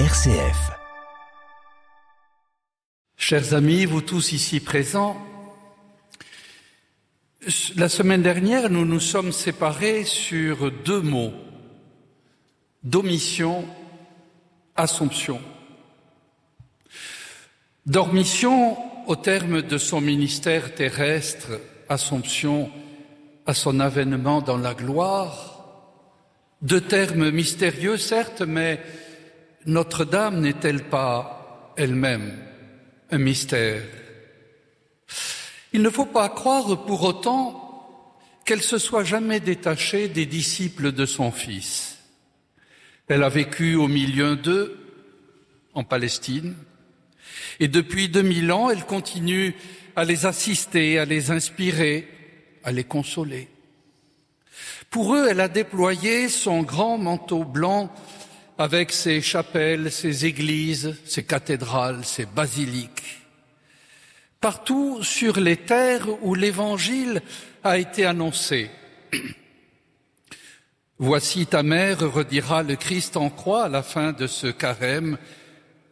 RCF. Chers amis, vous tous ici présents, la semaine dernière, nous nous sommes séparés sur deux mots. Domission, Assomption. Dormition, au terme de son ministère terrestre, Assomption à son avènement dans la gloire, deux termes mystérieux certes, mais notre-Dame n'est-elle pas elle-même un mystère? Il ne faut pas croire pour autant qu'elle se soit jamais détachée des disciples de son Fils. Elle a vécu au milieu d'eux, en Palestine, et depuis 2000 ans, elle continue à les assister, à les inspirer, à les consoler. Pour eux, elle a déployé son grand manteau blanc avec ses chapelles, ses églises, ses cathédrales, ses basiliques. Partout sur les terres où l'Évangile a été annoncé. Voici ta mère, redira le Christ en croix à la fin de ce carême.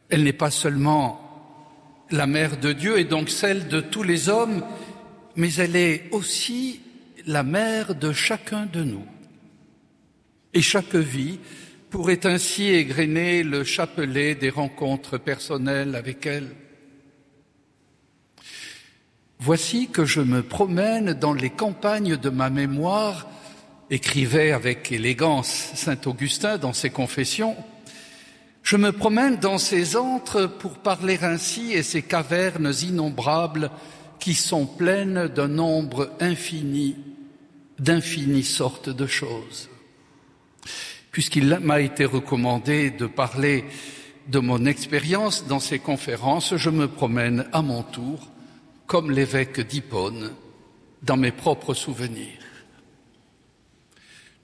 Elle n'est pas seulement la mère de Dieu et donc celle de tous les hommes, mais elle est aussi la mère de chacun de nous. Et chaque vie pourrait ainsi égrener le chapelet des rencontres personnelles avec elle. Voici que je me promène dans les campagnes de ma mémoire, écrivait avec élégance saint Augustin dans ses confessions, je me promène dans ces antres pour parler ainsi et ces cavernes innombrables qui sont pleines d'un nombre infini, d'infinies sortes de choses puisqu'il m'a été recommandé de parler de mon expérience dans ces conférences, je me promène à mon tour, comme l'évêque d'Hippone, dans mes propres souvenirs.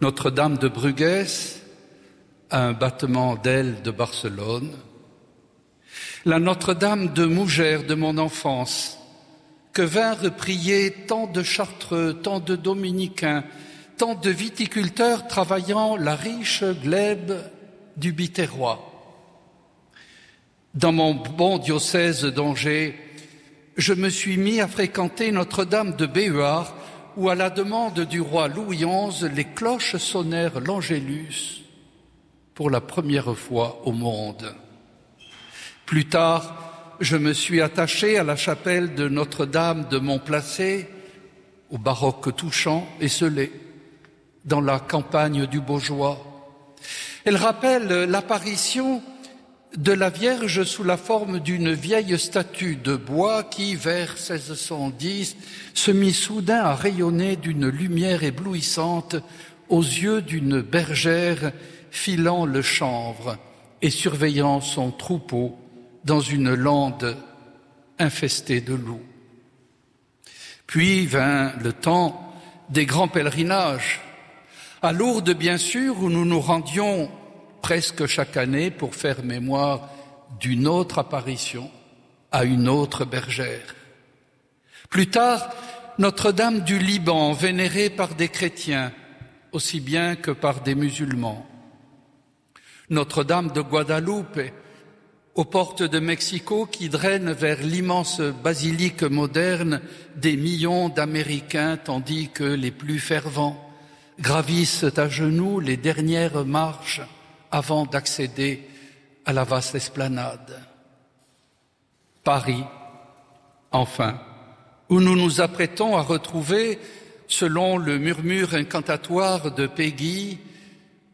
Notre-Dame de Bruges un battement d'ailes de Barcelone. La Notre-Dame de Mougères de mon enfance, que vinrent prier tant de chartreux, tant de dominicains, tant de viticulteurs travaillant la riche glèbe du Biterrois. Dans mon bon diocèse d'Angers, je me suis mis à fréquenter Notre-Dame de Béhuard, où, à la demande du roi Louis XI, les cloches sonnèrent l'Angélus pour la première fois au monde. Plus tard, je me suis attaché à la chapelle de Notre-Dame de Montplacé, au baroque touchant et scellé dans la campagne du Beaujois. Elle rappelle l'apparition de la Vierge sous la forme d'une vieille statue de bois qui, vers 1610, se mit soudain à rayonner d'une lumière éblouissante aux yeux d'une bergère filant le chanvre et surveillant son troupeau dans une lande infestée de loups. Puis vint le temps des grands pèlerinages à Lourdes, bien sûr, où nous nous rendions presque chaque année pour faire mémoire d'une autre apparition à une autre bergère. Plus tard, Notre-Dame du Liban, vénérée par des chrétiens aussi bien que par des musulmans. Notre-Dame de Guadeloupe, aux portes de Mexico, qui draine vers l'immense basilique moderne des millions d'Américains, tandis que les plus fervents gravissent à genoux les dernières marches avant d'accéder à la vaste esplanade. Paris, enfin, où nous nous apprêtons à retrouver, selon le murmure incantatoire de Peggy,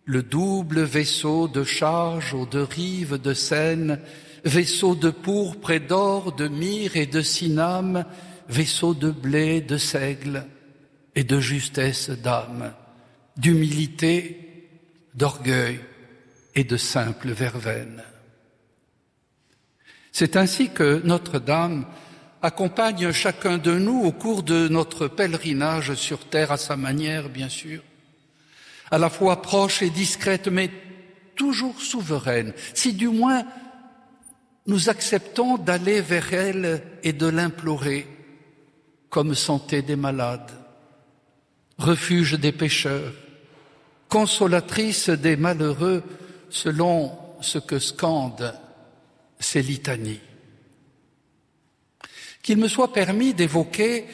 le double vaisseau de charge aux deux rives de Seine, vaisseau de pourpre et d'or, de myrrhe et de ciname, vaisseau de blé, de seigle et de justesse d'âme d'humilité, d'orgueil et de simple verveine. C'est ainsi que Notre-Dame accompagne chacun de nous au cours de notre pèlerinage sur terre à sa manière, bien sûr, à la fois proche et discrète, mais toujours souveraine, si du moins nous acceptons d'aller vers elle et de l'implorer comme santé des malades, refuge des pécheurs, consolatrice des malheureux selon ce que scandent ces litanies. Qu'il me soit permis d'évoquer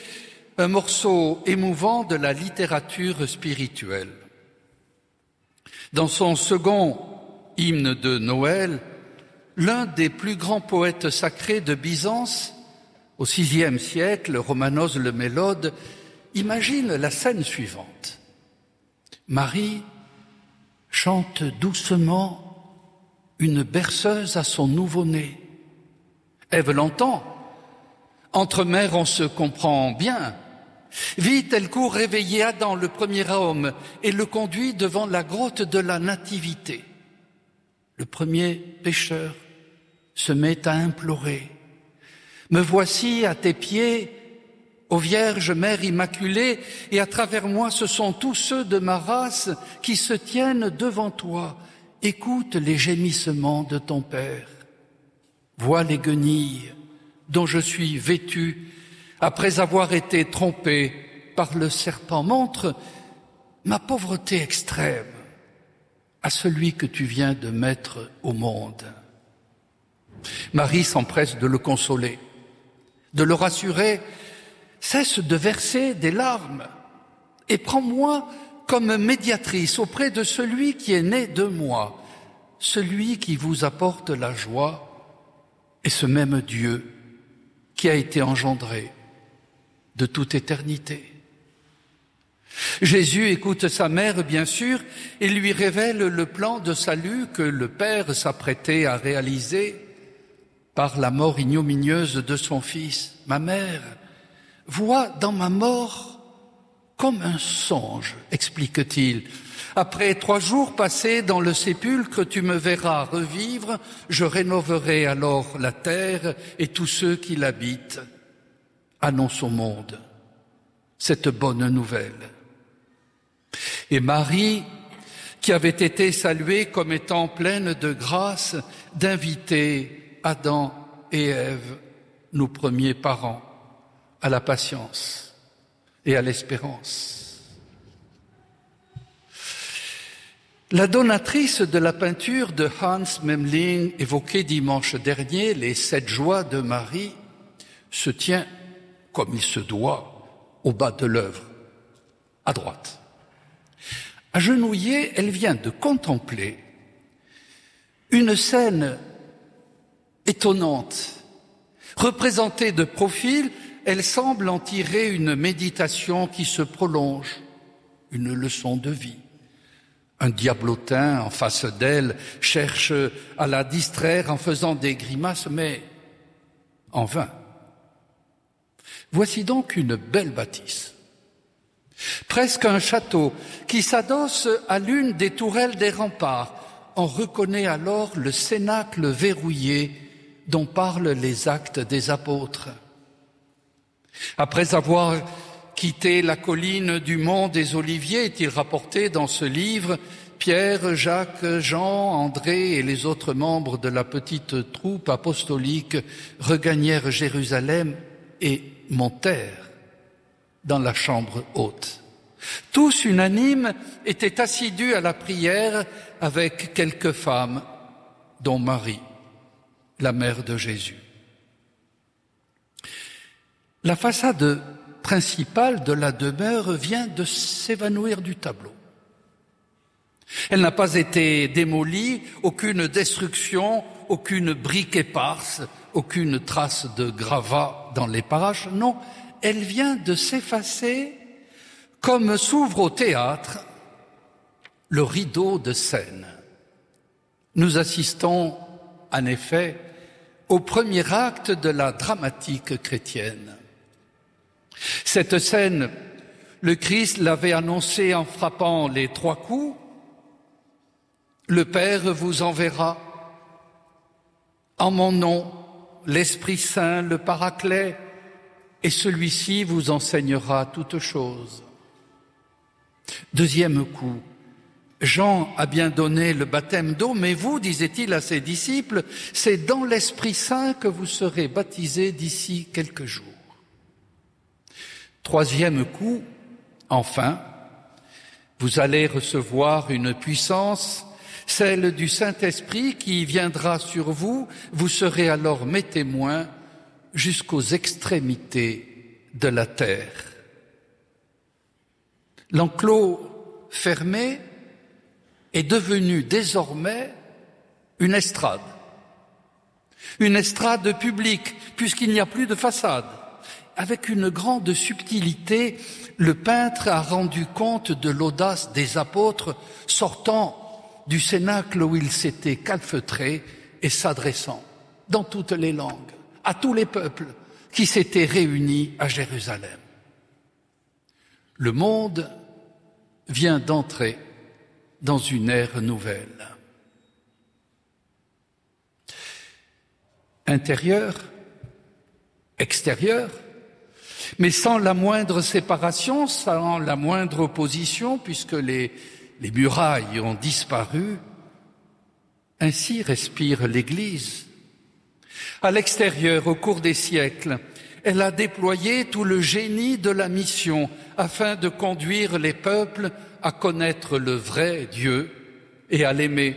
un morceau émouvant de la littérature spirituelle. Dans son second hymne de Noël, l'un des plus grands poètes sacrés de Byzance, au VIe siècle, Romanos le Mélode, imagine la scène suivante. Marie chante doucement une berceuse à son nouveau-né. Ève l'entend. Entre mères, on se comprend bien. Vite, elle court réveiller Adam, le premier homme, et le conduit devant la grotte de la Nativité. Le premier pécheur se met à implorer. Me voici à tes pieds, ô Vierge Mère Immaculée, et à travers moi ce sont tous ceux de ma race qui se tiennent devant toi. Écoute les gémissements de ton Père. Vois les guenilles dont je suis vêtu après avoir été trompé par le serpent. Montre ma pauvreté extrême à celui que tu viens de mettre au monde. Marie s'empresse de le consoler, de le rassurer, cesse de verser des larmes et prends-moi comme médiatrice auprès de celui qui est né de moi, celui qui vous apporte la joie et ce même Dieu qui a été engendré de toute éternité. Jésus écoute sa mère, bien sûr, et lui révèle le plan de salut que le Père s'apprêtait à réaliser par la mort ignominieuse de son Fils. Ma mère voit dans ma mort comme un songe, explique-t-il. Après trois jours passés dans le sépulcre, tu me verras revivre, je rénoverai alors la terre et tous ceux qui l'habitent. Annonce au monde cette bonne nouvelle. Et Marie, qui avait été saluée comme étant pleine de grâce, d'inviter Adam et Ève, nos premiers parents, à la patience et à l'espérance. La donatrice de la peinture de Hans Memling, évoquée dimanche dernier, Les sept joies de Marie, se tient, comme il se doit, au bas de l'œuvre, à droite. Agenouillée, elle vient de contempler une scène étonnante. Représentée de profil, elle semble en tirer une méditation qui se prolonge, une leçon de vie. Un diablotin en face d'elle cherche à la distraire en faisant des grimaces, mais en vain. Voici donc une belle bâtisse presque un château, qui s'adosse à l'une des tourelles des remparts. On reconnaît alors le cénacle verrouillé dont parlent les actes des apôtres. Après avoir quitté la colline du mont des Oliviers, est-il rapporté dans ce livre, Pierre, Jacques, Jean, André et les autres membres de la petite troupe apostolique regagnèrent Jérusalem et montèrent dans la chambre haute. Tous unanimes étaient assidus à la prière avec quelques femmes, dont Marie, la mère de Jésus. La façade principale de la demeure vient de s'évanouir du tableau. Elle n'a pas été démolie, aucune destruction, aucune brique éparse, aucune trace de gravat dans les parages. Non, elle vient de s'effacer comme s'ouvre au théâtre le rideau de scène. Nous assistons, en effet, au premier acte de la dramatique chrétienne. Cette scène, le Christ l'avait annoncée en frappant les trois coups. Le Père vous enverra en mon nom l'Esprit Saint, le Paraclet, et celui-ci vous enseignera toutes choses. Deuxième coup, Jean a bien donné le baptême d'eau, mais vous, disait-il à ses disciples, c'est dans l'Esprit Saint que vous serez baptisés d'ici quelques jours. Troisième coup, enfin, vous allez recevoir une puissance celle du Saint-Esprit qui viendra sur vous, vous serez alors mes témoins jusqu'aux extrémités de la terre. L'enclos fermé est devenu désormais une estrade. Une estrade publique, puisqu'il n'y a plus de façade. Avec une grande subtilité, le peintre a rendu compte de l'audace des apôtres sortant du cénacle où ils s'étaient calfeutrés et s'adressant dans toutes les langues à tous les peuples qui s'étaient réunis à Jérusalem. Le monde vient d'entrer dans une ère nouvelle. Intérieur, extérieur, mais sans la moindre séparation, sans la moindre opposition, puisque les, les murailles ont disparu, ainsi respire l'Église. À l'extérieur, au cours des siècles, elle a déployé tout le génie de la mission afin de conduire les peuples à connaître le vrai Dieu et à l'aimer.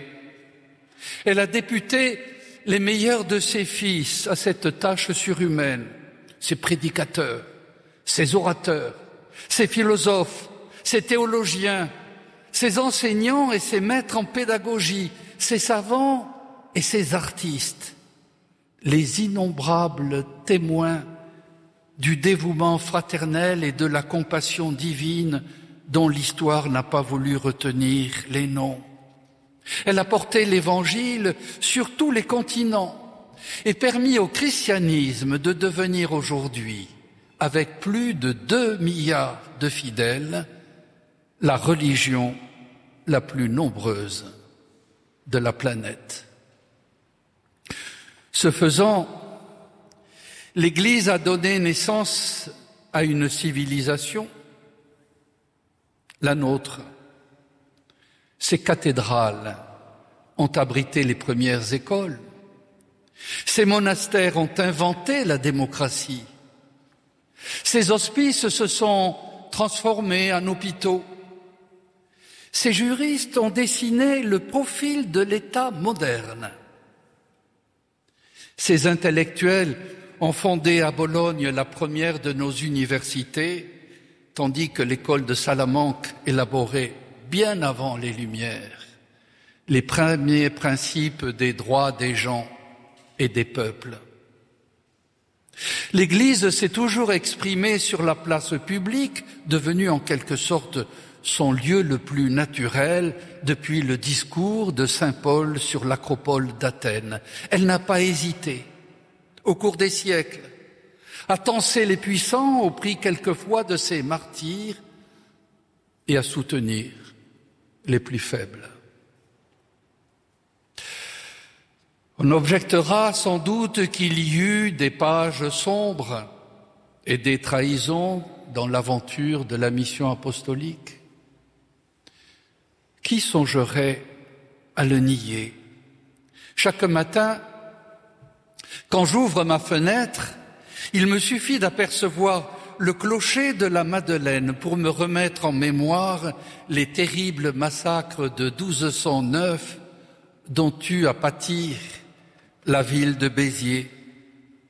Elle a député les meilleurs de ses fils à cette tâche surhumaine, ses prédicateurs, ses orateurs, ses philosophes, ses théologiens, ses enseignants et ses maîtres en pédagogie, ses savants et ses artistes, les innombrables témoins du dévouement fraternel et de la compassion divine dont l'histoire n'a pas voulu retenir les noms. Elle a porté l'Évangile sur tous les continents et permis au christianisme de devenir aujourd'hui, avec plus de deux milliards de fidèles, la religion la plus nombreuse de la planète. Ce faisant, l'Église a donné naissance à une civilisation, la nôtre. Ces cathédrales ont abrité les premières écoles. Ces monastères ont inventé la démocratie. Ces hospices se sont transformés en hôpitaux. Ces juristes ont dessiné le profil de l'État moderne. Ces intellectuels ont fondé à Bologne la première de nos universités, tandis que l'école de Salamanque élaborait bien avant les Lumières les premiers principes des droits des gens et des peuples. L'Église s'est toujours exprimée sur la place publique, devenue en quelque sorte son lieu le plus naturel depuis le discours de Saint Paul sur l'acropole d'Athènes. Elle n'a pas hésité, au cours des siècles, à tenser les puissants au prix quelquefois de ses martyrs et à soutenir les plus faibles. On objectera sans doute qu'il y eut des pages sombres et des trahisons dans l'aventure de la mission apostolique. Qui songerait à le nier? Chaque matin, quand j'ouvre ma fenêtre, il me suffit d'apercevoir le clocher de la Madeleine pour me remettre en mémoire les terribles massacres de 1209 dont eut à pâtir la ville de Béziers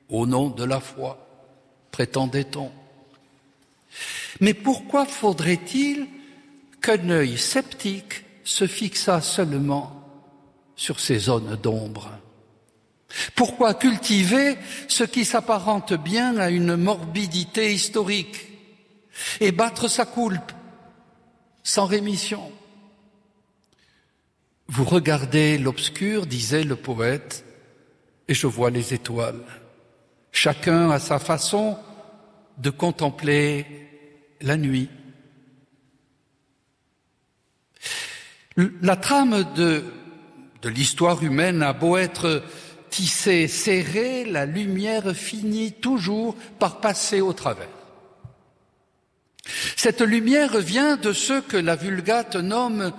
au nom de la foi, prétendait-on. Mais pourquoi faudrait-il qu'un œil sceptique se fixa seulement sur ces zones d'ombre? Pourquoi cultiver ce qui s'apparente bien à une morbidité historique et battre sa coulpe sans rémission? Vous regardez l'obscur, disait le poète, et je vois les étoiles. Chacun a sa façon de contempler la nuit. La trame de, l'histoire humaine a beau être tissée, serrée, la lumière finit toujours par passer au travers. Cette lumière vient de ceux que la Vulgate nomme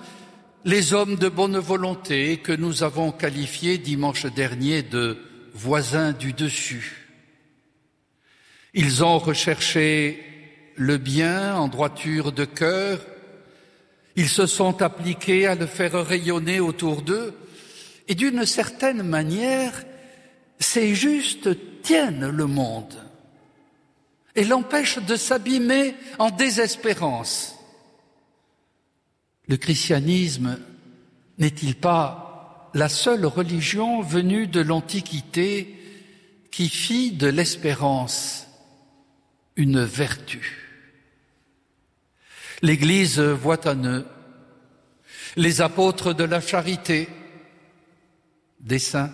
les hommes de bonne volonté que nous avons qualifiés dimanche dernier de voisins du dessus. Ils ont recherché le bien en droiture de cœur, Ils se sont appliqués à le faire rayonner autour d'eux, et d'une certaine manière, ces justes tiennent le monde et l'empêchent de s'abîmer en désespérance. Le christianisme n'est-il pas la seule religion venue de l'Antiquité qui fit de l'espérance une vertu? L'Église voit en eux les apôtres de la charité, des saints.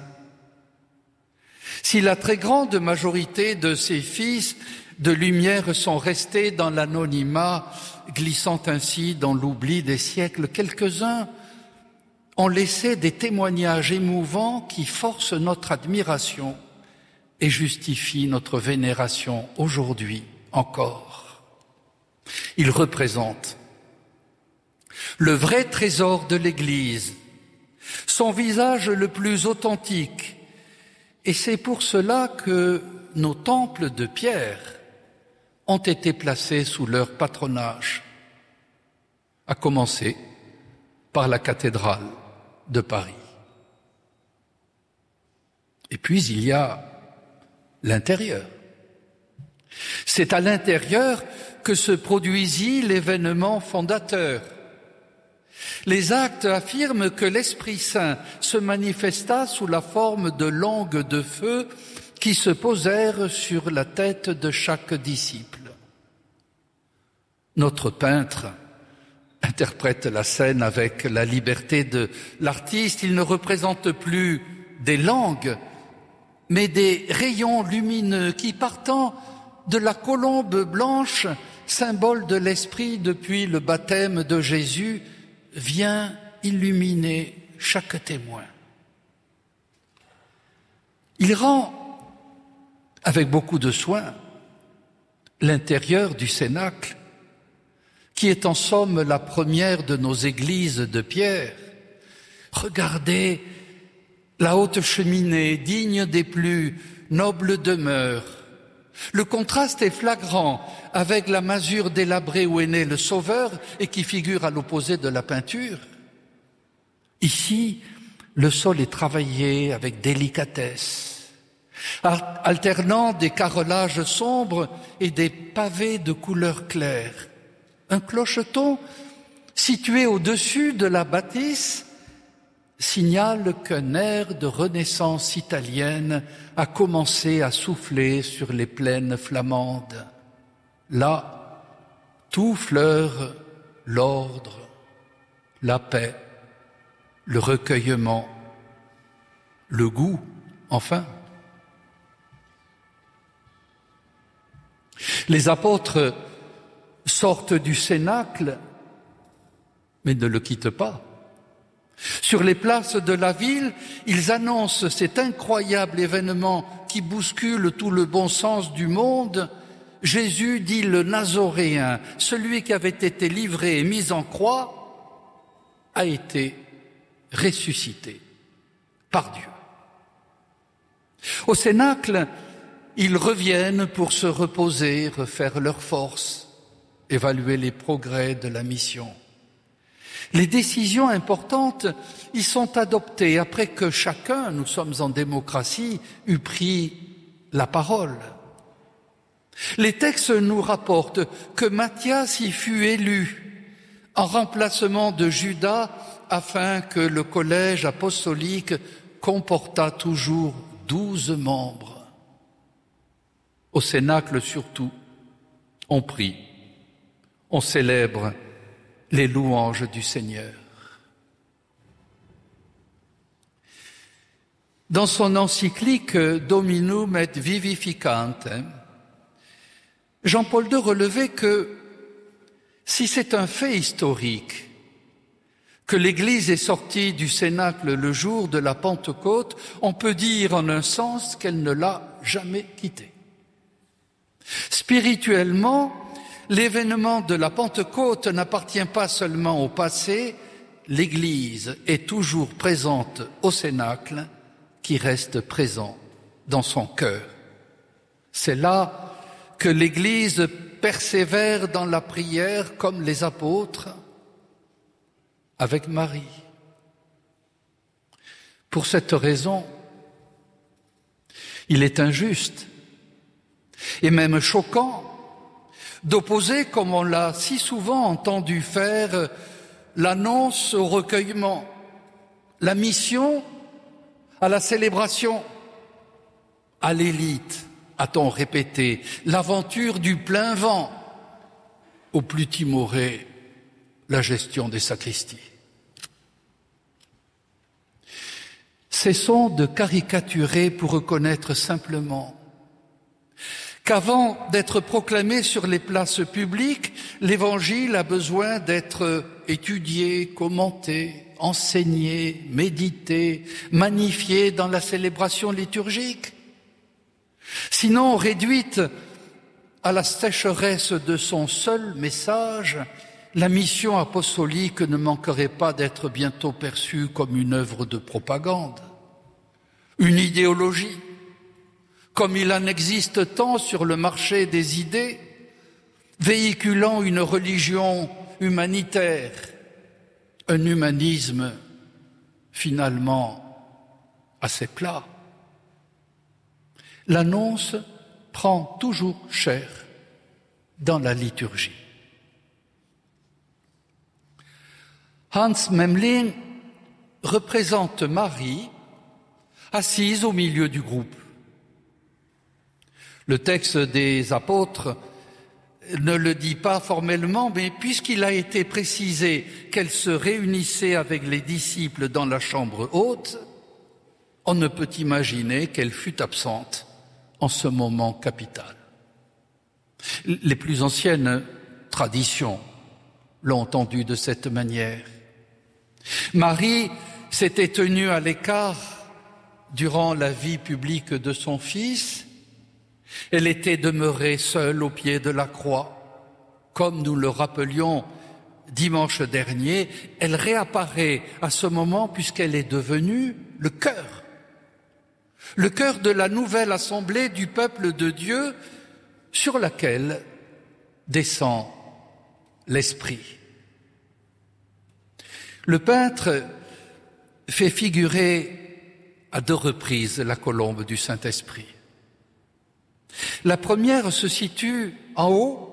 Si la très grande majorité de ces fils de lumière sont restés dans l'anonymat, glissant ainsi dans l'oubli des siècles, quelques-uns ont laissé des témoignages émouvants qui forcent notre admiration et justifient notre vénération aujourd'hui encore. Ils représentent le vrai trésor de l'Église, son visage le plus authentique, et c'est pour cela que nos temples de pierre ont été placés sous leur patronage, à commencer par la cathédrale de Paris. Et puis il y a l'intérieur. C'est à l'intérieur que se produisit l'événement fondateur. Les actes affirment que l'Esprit Saint se manifesta sous la forme de langues de feu qui se posèrent sur la tête de chaque disciple. Notre peintre interprète la scène avec la liberté de l'artiste. Il ne représente plus des langues, mais des rayons lumineux qui, partant de la colombe blanche, symbole de l'Esprit depuis le baptême de Jésus, vient illuminer chaque témoin. Il rend, avec beaucoup de soin, l'intérieur du cénacle qui est en somme la première de nos églises de pierre. Regardez la haute cheminée, digne des plus nobles demeures. Le contraste est flagrant avec la masure délabrée où est né le Sauveur et qui figure à l'opposé de la peinture. Ici, le sol est travaillé avec délicatesse, alternant des carrelages sombres et des pavés de couleur claire. Un clocheton situé au-dessus de la bâtisse signale qu'un air de renaissance italienne a commencé à souffler sur les plaines flamandes. Là, tout fleure l'ordre, la paix, le recueillement, le goût, enfin. Les apôtres sortent du cénacle, mais ne le quittent pas. Sur les places de la ville, ils annoncent cet incroyable événement qui bouscule tout le bon sens du monde. Jésus dit le Nazoréen, celui qui avait été livré et mis en croix, a été ressuscité par Dieu. Au Cénacle, ils reviennent pour se reposer, refaire leur force évaluer les progrès de la mission. Les décisions importantes y sont adoptées après que chacun, nous sommes en démocratie, eut pris la parole. Les textes nous rapportent que Matthias y fut élu en remplacement de Judas afin que le collège apostolique comportât toujours douze membres. Au Cénacle surtout, on prie on célèbre les louanges du Seigneur. Dans son encyclique Dominum et Vivificante, Jean-Paul II relevait que si c'est un fait historique que l'Église est sortie du Cénacle le jour de la Pentecôte, on peut dire en un sens qu'elle ne l'a jamais quitté. Spirituellement, L'événement de la Pentecôte n'appartient pas seulement au passé, l'Église est toujours présente au Cénacle, qui reste présent dans son cœur. C'est là que l'Église persévère dans la prière comme les apôtres, avec Marie. Pour cette raison, il est injuste et même choquant d'opposer, comme on l'a si souvent entendu faire, l'annonce au recueillement, la mission à la célébration, à l'élite, a-t-on répété, l'aventure du plein vent, au plus timoré, la gestion des sacristies. Cessons de caricaturer pour reconnaître simplement qu'avant d'être proclamé sur les places publiques, l'Évangile a besoin d'être étudié, commenté, enseigné, médité, magnifié dans la célébration liturgique. Sinon, réduite à la sécheresse de son seul message, la mission apostolique ne manquerait pas d'être bientôt perçue comme une œuvre de propagande, une idéologie, comme il en existe tant sur le marché des idées, véhiculant une religion humanitaire, un humanisme finalement assez plat. L'annonce prend toujours cher dans la liturgie. Hans Memling représente Marie assise au milieu du groupe. Le texte des apôtres ne le dit pas formellement, mais puisqu'il a été précisé qu'elle se réunissait avec les disciples dans la chambre haute, on ne peut imaginer qu'elle fût absente en ce moment capital. Les plus anciennes traditions l'ont entendu de cette manière. Marie s'était tenue à l'écart durant la vie publique de son fils elle était demeurée seule au pied de la croix. Comme nous le rappelions dimanche dernier, elle réapparaît à ce moment puisqu'elle est devenue le cœur. Le cœur de la nouvelle assemblée du peuple de Dieu sur laquelle descend l'Esprit. Le peintre fait figurer à deux reprises la colombe du Saint-Esprit. La première se situe en haut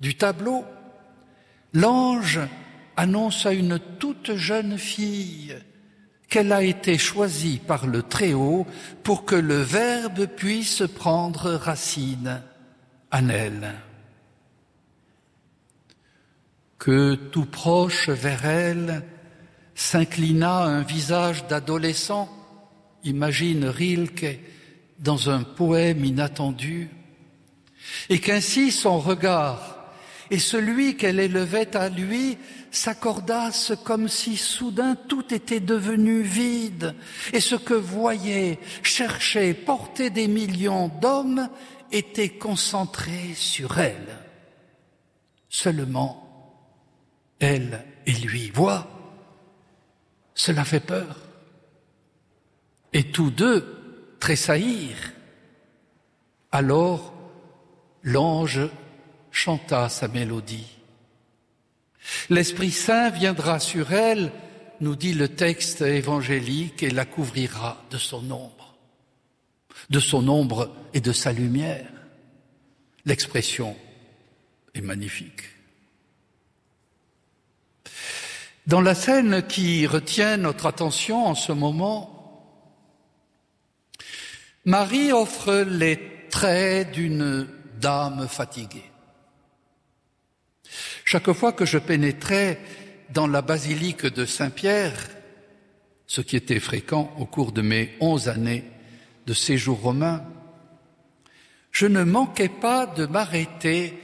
du tableau. L'ange annonce à une toute jeune fille qu'elle a été choisie par le Très-Haut pour que le Verbe puisse prendre racine en elle. Que tout proche vers elle s'inclina un visage d'adolescent, imagine Rilke, dans un poème inattendu, et qu'ainsi son regard et celui qu'elle élevait à lui s'accordassent comme si soudain tout était devenu vide, et ce que voyaient, cherchaient, portaient des millions d'hommes était concentré sur elle. Seulement, elle et lui voient. Cela fait peur. Et tous deux tressaillir. Alors l'ange chanta sa mélodie. L'Esprit Saint viendra sur elle, nous dit le texte évangélique, et la couvrira de son ombre, de son ombre et de sa lumière. L'expression est magnifique. Dans la scène qui retient notre attention en ce moment, Marie offre les traits d'une dame fatiguée. Chaque fois que je pénétrais dans la basilique de Saint-Pierre, ce qui était fréquent au cours de mes onze années de séjour romain, je ne manquais pas de m'arrêter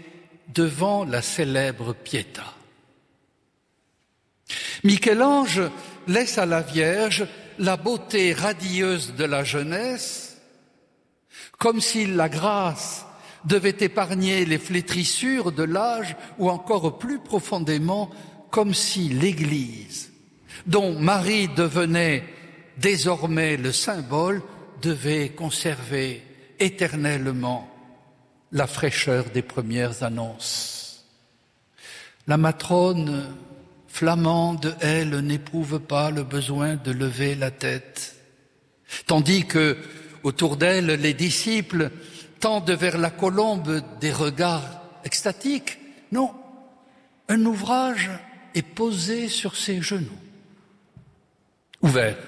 devant la célèbre Pietà. Michel-Ange laisse à la Vierge la beauté radieuse de la jeunesse comme si la grâce devait épargner les flétrissures de l'âge ou encore plus profondément comme si l'Église, dont Marie devenait désormais le symbole, devait conserver éternellement la fraîcheur des premières annonces. La matrone flamande, elle, n'éprouve pas le besoin de lever la tête, tandis que, autour d'elle, les disciples tendent vers la colombe des regards extatiques. Non, un ouvrage est posé sur ses genoux, ouvert.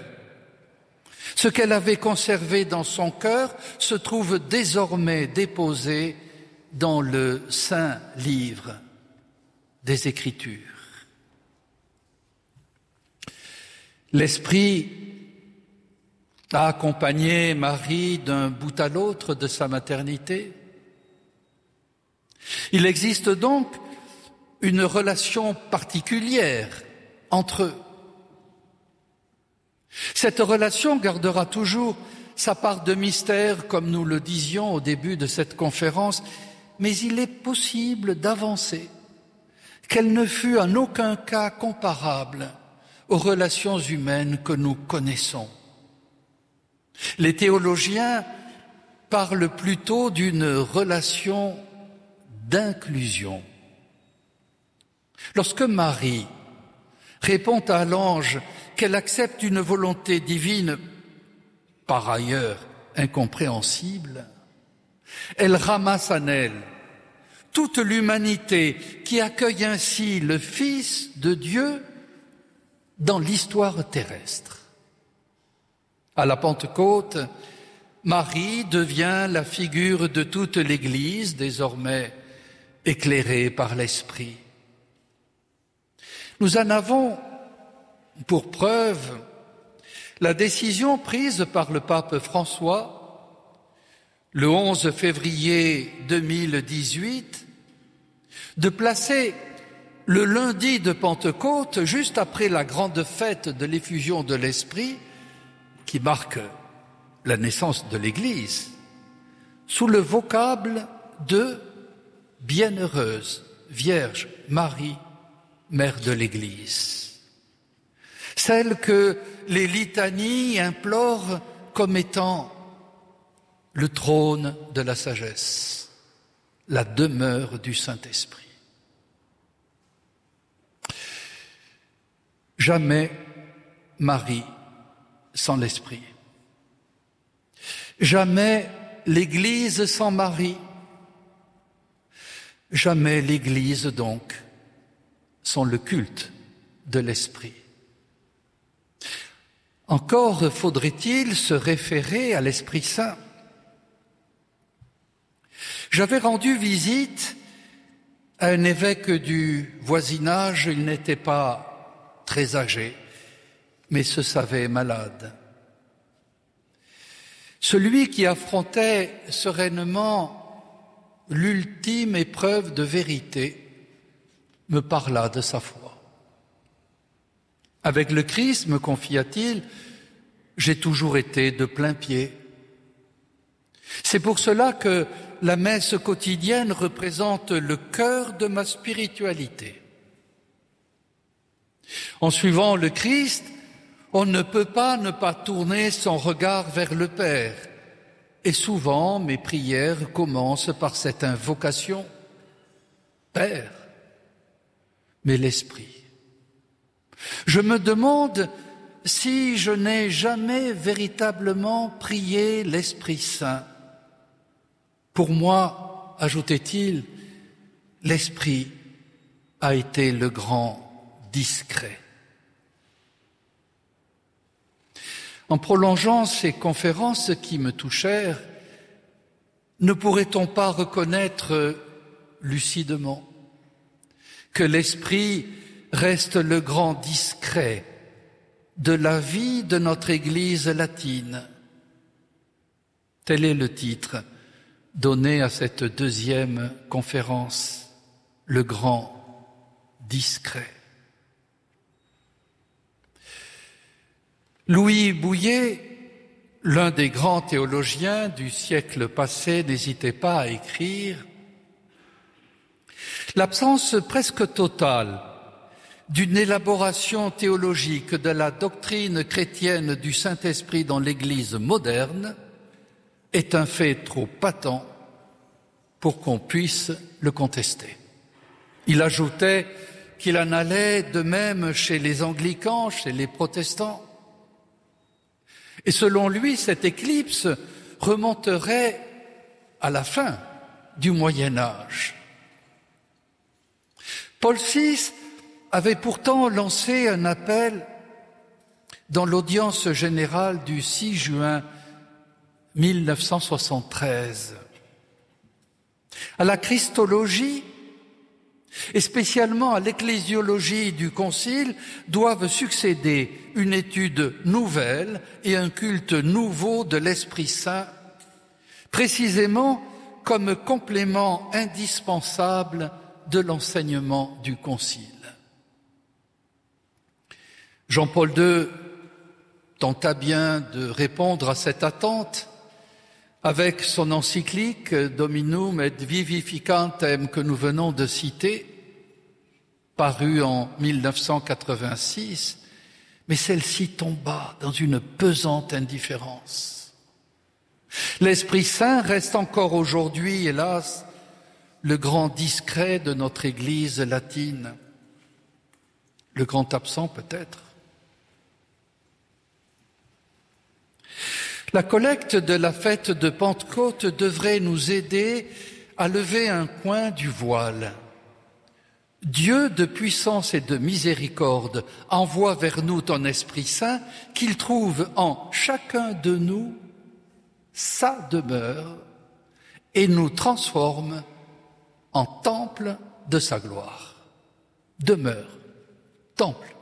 Ce qu'elle avait conservé dans son cœur se trouve désormais déposé dans le saint livre des Écritures. L'Esprit a accompagné Marie d'un bout à l'autre de sa maternité. Il existe donc une relation particulière entre eux. Cette relation gardera toujours sa part de mystère, comme nous le disions au début de cette conférence, mais il est possible d'avancer qu'elle ne fut en aucun cas comparable aux relations humaines que nous connaissons. Les théologiens parlent plutôt d'une relation d'inclusion. Lorsque Marie répond à l'ange qu'elle accepte une volonté divine par ailleurs incompréhensible, elle ramasse en elle toute l'humanité qui accueille ainsi le Fils de Dieu dans l'histoire terrestre. À la Pentecôte, Marie devient la figure de toute l'Église, désormais éclairée par l'Esprit. Nous en avons pour preuve la décision prise par le pape François le 11 février 2018 de placer le lundi de Pentecôte, juste après la grande fête de l'effusion de l'Esprit, qui marque la naissance de l'Église, sous le vocable de Bienheureuse Vierge Marie, Mère de l'Église. Celle que les litanies implorent comme étant le trône de la sagesse, la demeure du Saint-Esprit. Jamais Marie sans l'Esprit. Jamais l'Église sans Marie. Jamais l'Église donc sans le culte de l'Esprit. Encore faudrait-il se référer à l'Esprit Saint. J'avais rendu visite à un évêque du voisinage, il n'était pas très âgé, mais se savait malade. Celui qui affrontait sereinement l'ultime épreuve de vérité me parla de sa foi. Avec le Christ, me confia-t-il, j'ai toujours été de plein pied. C'est pour cela que la messe quotidienne représente le cœur de ma spiritualité. En suivant le Christ, on ne peut pas ne pas tourner son regard vers le Père. Et souvent, mes prières commencent par cette invocation. Père, mais l'Esprit. Je me demande si je n'ai jamais véritablement prié l'Esprit Saint. Pour moi, ajoutait-il, l'Esprit a été le grand discret. En prolongeant ces conférences qui me touchèrent, ne pourrait-on pas reconnaître lucidement que l'Esprit reste le grand discret de la vie de notre Église latine? Tel est le titre donné à cette deuxième conférence, le grand discret. Louis Bouillet, l'un des grands théologiens du siècle passé, n'hésitait pas à écrire L'absence presque totale d'une élaboration théologique de la doctrine chrétienne du Saint-Esprit dans l'Église moderne est un fait trop patent pour qu'on puisse le contester. Il ajoutait qu'il en allait de même chez les anglicans, chez les protestants. Et selon lui, cette éclipse remonterait à la fin du Moyen Âge. Paul VI avait pourtant lancé un appel dans l'audience générale du 6 juin 1973 à la christologie et spécialement à l'ecclésiologie du Concile doivent succéder une étude nouvelle et un culte nouveau de l'Esprit Saint, précisément comme complément indispensable de l'enseignement du Concile. Jean-Paul II tenta bien de répondre à cette attente avec son encyclique Dominum et Vivificantem que nous venons de citer, parue en 1986, mais celle-ci tomba dans une pesante indifférence. L'Esprit Saint reste encore aujourd'hui, hélas, le grand discret de notre Église latine, le grand absent peut-être. La collecte de la fête de Pentecôte devrait nous aider à lever un coin du voile. Dieu de puissance et de miséricorde envoie vers nous ton Esprit Saint qu'il trouve en chacun de nous sa demeure et nous transforme en temple de sa gloire. Demeure, temple.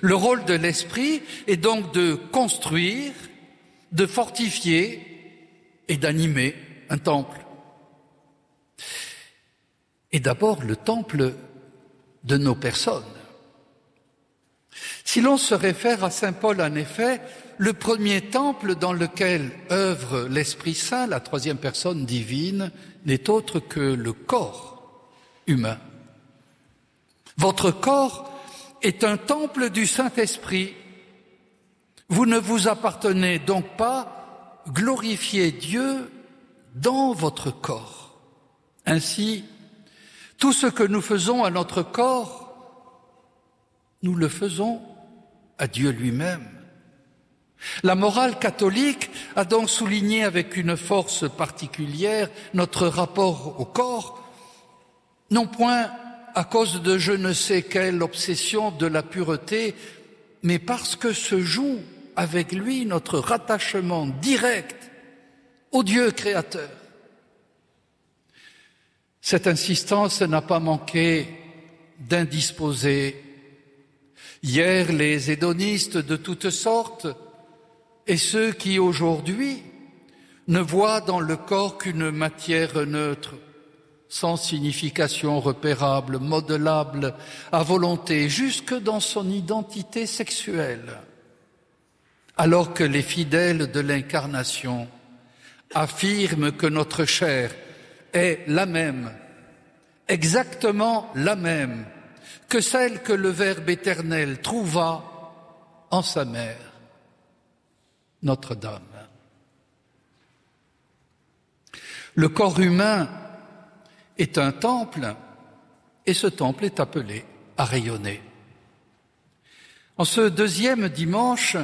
Le rôle de l'Esprit est donc de construire, de fortifier et d'animer un temple. Et d'abord le temple de nos personnes. Si l'on se réfère à Saint Paul, en effet, le premier temple dans lequel œuvre l'Esprit Saint, la troisième personne divine, n'est autre que le corps humain. Votre corps est un temple du Saint-Esprit vous ne vous appartenez donc pas, glorifiez Dieu dans votre corps. Ainsi, tout ce que nous faisons à notre corps, nous le faisons à Dieu lui-même. La morale catholique a donc souligné avec une force particulière notre rapport au corps, non point à cause de je ne sais quelle obsession de la pureté, mais parce que se joue avec lui notre rattachement direct au Dieu créateur. Cette insistance n'a pas manqué d'indisposer. Hier, les hédonistes de toutes sortes et ceux qui aujourd'hui ne voient dans le corps qu'une matière neutre, sans signification repérable, modelable à volonté, jusque dans son identité sexuelle alors que les fidèles de l'incarnation affirment que notre chair est la même, exactement la même que celle que le Verbe éternel trouva en sa mère, Notre-Dame. Le corps humain est un temple et ce temple est appelé à rayonner. En ce deuxième dimanche,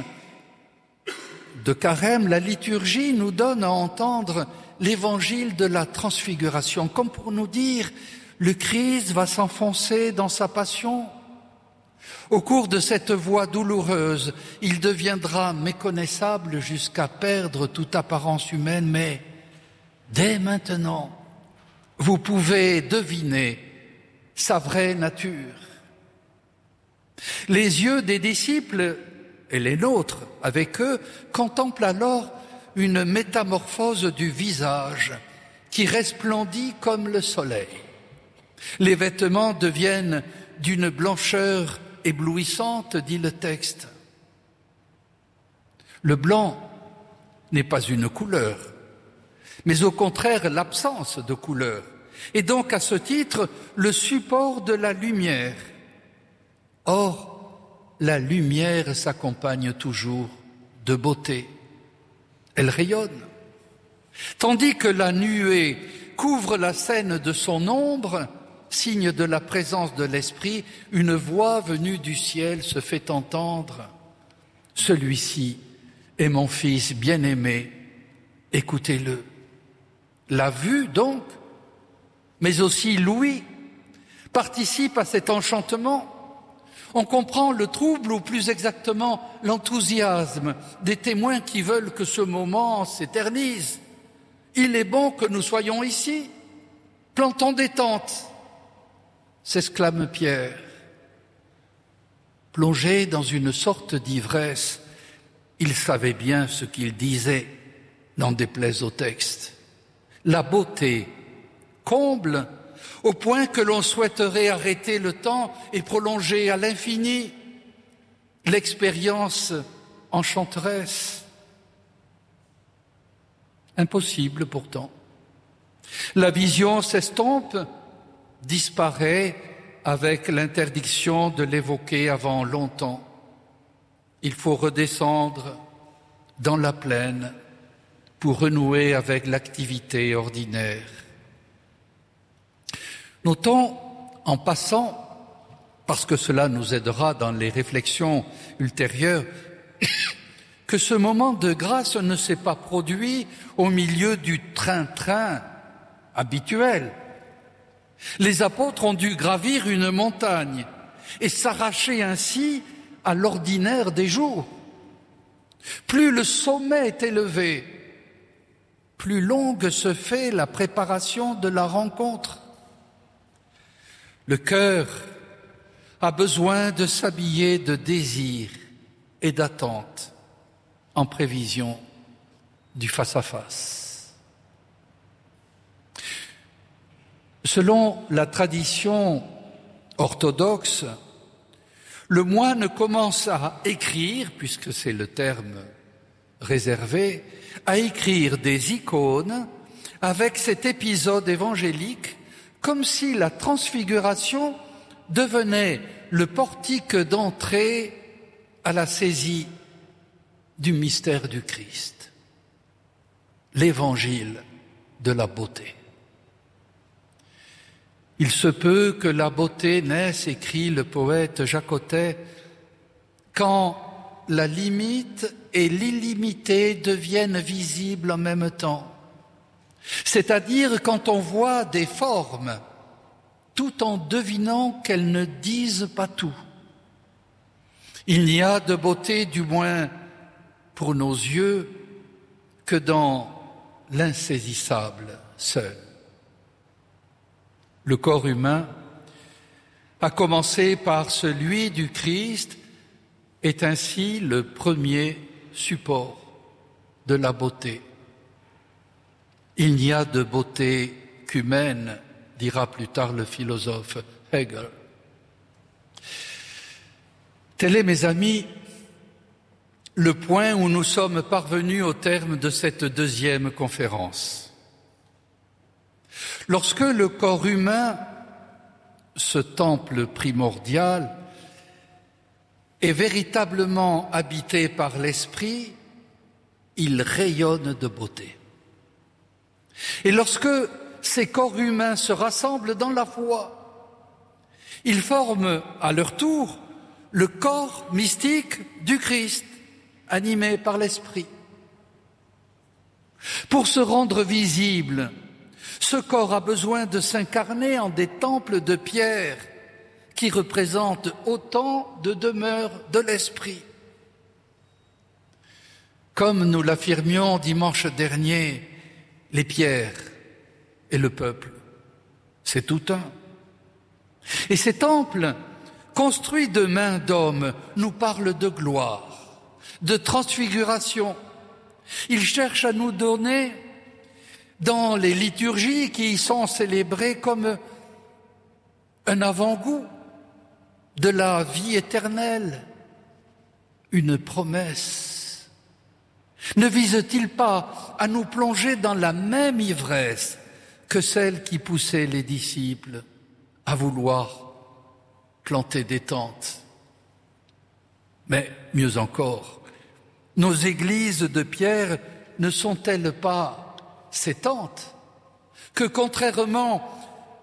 de carême, la liturgie nous donne à entendre l'évangile de la transfiguration, comme pour nous dire le Christ va s'enfoncer dans sa passion. Au cours de cette voie douloureuse, il deviendra méconnaissable jusqu'à perdre toute apparence humaine, mais dès maintenant, vous pouvez deviner sa vraie nature. Les yeux des disciples et les nôtres avec eux, contemplent alors une métamorphose du visage qui resplendit comme le soleil. Les vêtements deviennent d'une blancheur éblouissante, dit le texte. Le blanc n'est pas une couleur, mais au contraire l'absence de couleur, et donc à ce titre le support de la lumière. Or, la lumière s'accompagne toujours de beauté. Elle rayonne. Tandis que la nuée couvre la scène de son ombre, signe de la présence de l'Esprit, une voix venue du ciel se fait entendre. Celui-ci est mon Fils bien-aimé, écoutez-le. La vue, donc, mais aussi l'ouïe, participe à cet enchantement. On comprend le trouble ou plus exactement l'enthousiasme des témoins qui veulent que ce moment s'éternise. Il est bon que nous soyons ici. Plantons des tentes, s'exclame Pierre. Plongé dans une sorte d'ivresse, il savait bien ce qu'il disait, n'en déplaise au texte. La beauté comble au point que l'on souhaiterait arrêter le temps et prolonger à l'infini l'expérience enchanteresse. Impossible pourtant. La vision s'estompe, disparaît avec l'interdiction de l'évoquer avant longtemps. Il faut redescendre dans la plaine pour renouer avec l'activité ordinaire. Notons en passant, parce que cela nous aidera dans les réflexions ultérieures, que ce moment de grâce ne s'est pas produit au milieu du train-train habituel. Les apôtres ont dû gravir une montagne et s'arracher ainsi à l'ordinaire des jours. Plus le sommet est élevé, plus longue se fait la préparation de la rencontre. Le cœur a besoin de s'habiller de désir et d'attente en prévision du face-à-face. Selon la tradition orthodoxe, le moine commence à écrire, puisque c'est le terme réservé, à écrire des icônes avec cet épisode évangélique comme si la transfiguration devenait le portique d'entrée à la saisie du mystère du Christ, l'évangile de la beauté. Il se peut que la beauté naisse, écrit le poète Jacotet, quand la limite et l'illimité deviennent visibles en même temps c'est-à-dire quand on voit des formes tout en devinant qu'elles ne disent pas tout. Il n'y a de beauté, du moins pour nos yeux, que dans l'insaisissable seul. Le corps humain, à commencer par celui du Christ, est ainsi le premier support de la beauté. Il n'y a de beauté qu'humaine, dira plus tard le philosophe Hegel. Tel est, mes amis, le point où nous sommes parvenus au terme de cette deuxième conférence. Lorsque le corps humain, ce temple primordial, est véritablement habité par l'esprit, il rayonne de beauté. Et lorsque ces corps humains se rassemblent dans la foi, ils forment à leur tour le corps mystique du Christ, animé par l'Esprit. Pour se rendre visible, ce corps a besoin de s'incarner en des temples de pierre qui représentent autant de demeures de l'Esprit. Comme nous l'affirmions dimanche dernier, les pierres et le peuple. C'est tout un. Et ces temples, construits de mains d'hommes, nous parlent de gloire, de transfiguration. Ils cherchent à nous donner, dans les liturgies qui y sont célébrées, comme un avant-goût de la vie éternelle, une promesse ne vise-t-il pas à nous plonger dans la même ivresse que celle qui poussait les disciples à vouloir planter des tentes? Mais mieux encore, nos églises de pierre ne sont-elles pas ces tentes que contrairement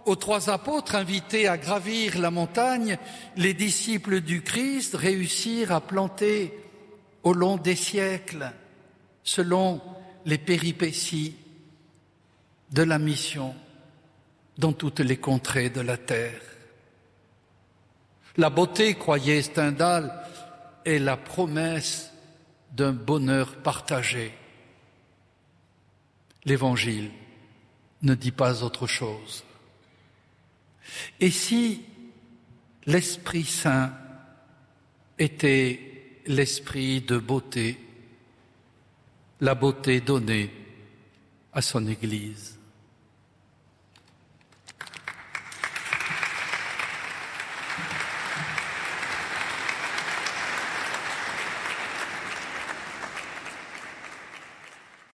aux trois apôtres invités à gravir la montagne, les disciples du Christ réussirent à planter au long des siècles, selon les péripéties de la mission dans toutes les contrées de la terre. La beauté, croyait Stendhal, est la promesse d'un bonheur partagé. L'Évangile ne dit pas autre chose. Et si l'Esprit Saint était l'esprit de beauté, la beauté donnée à son Église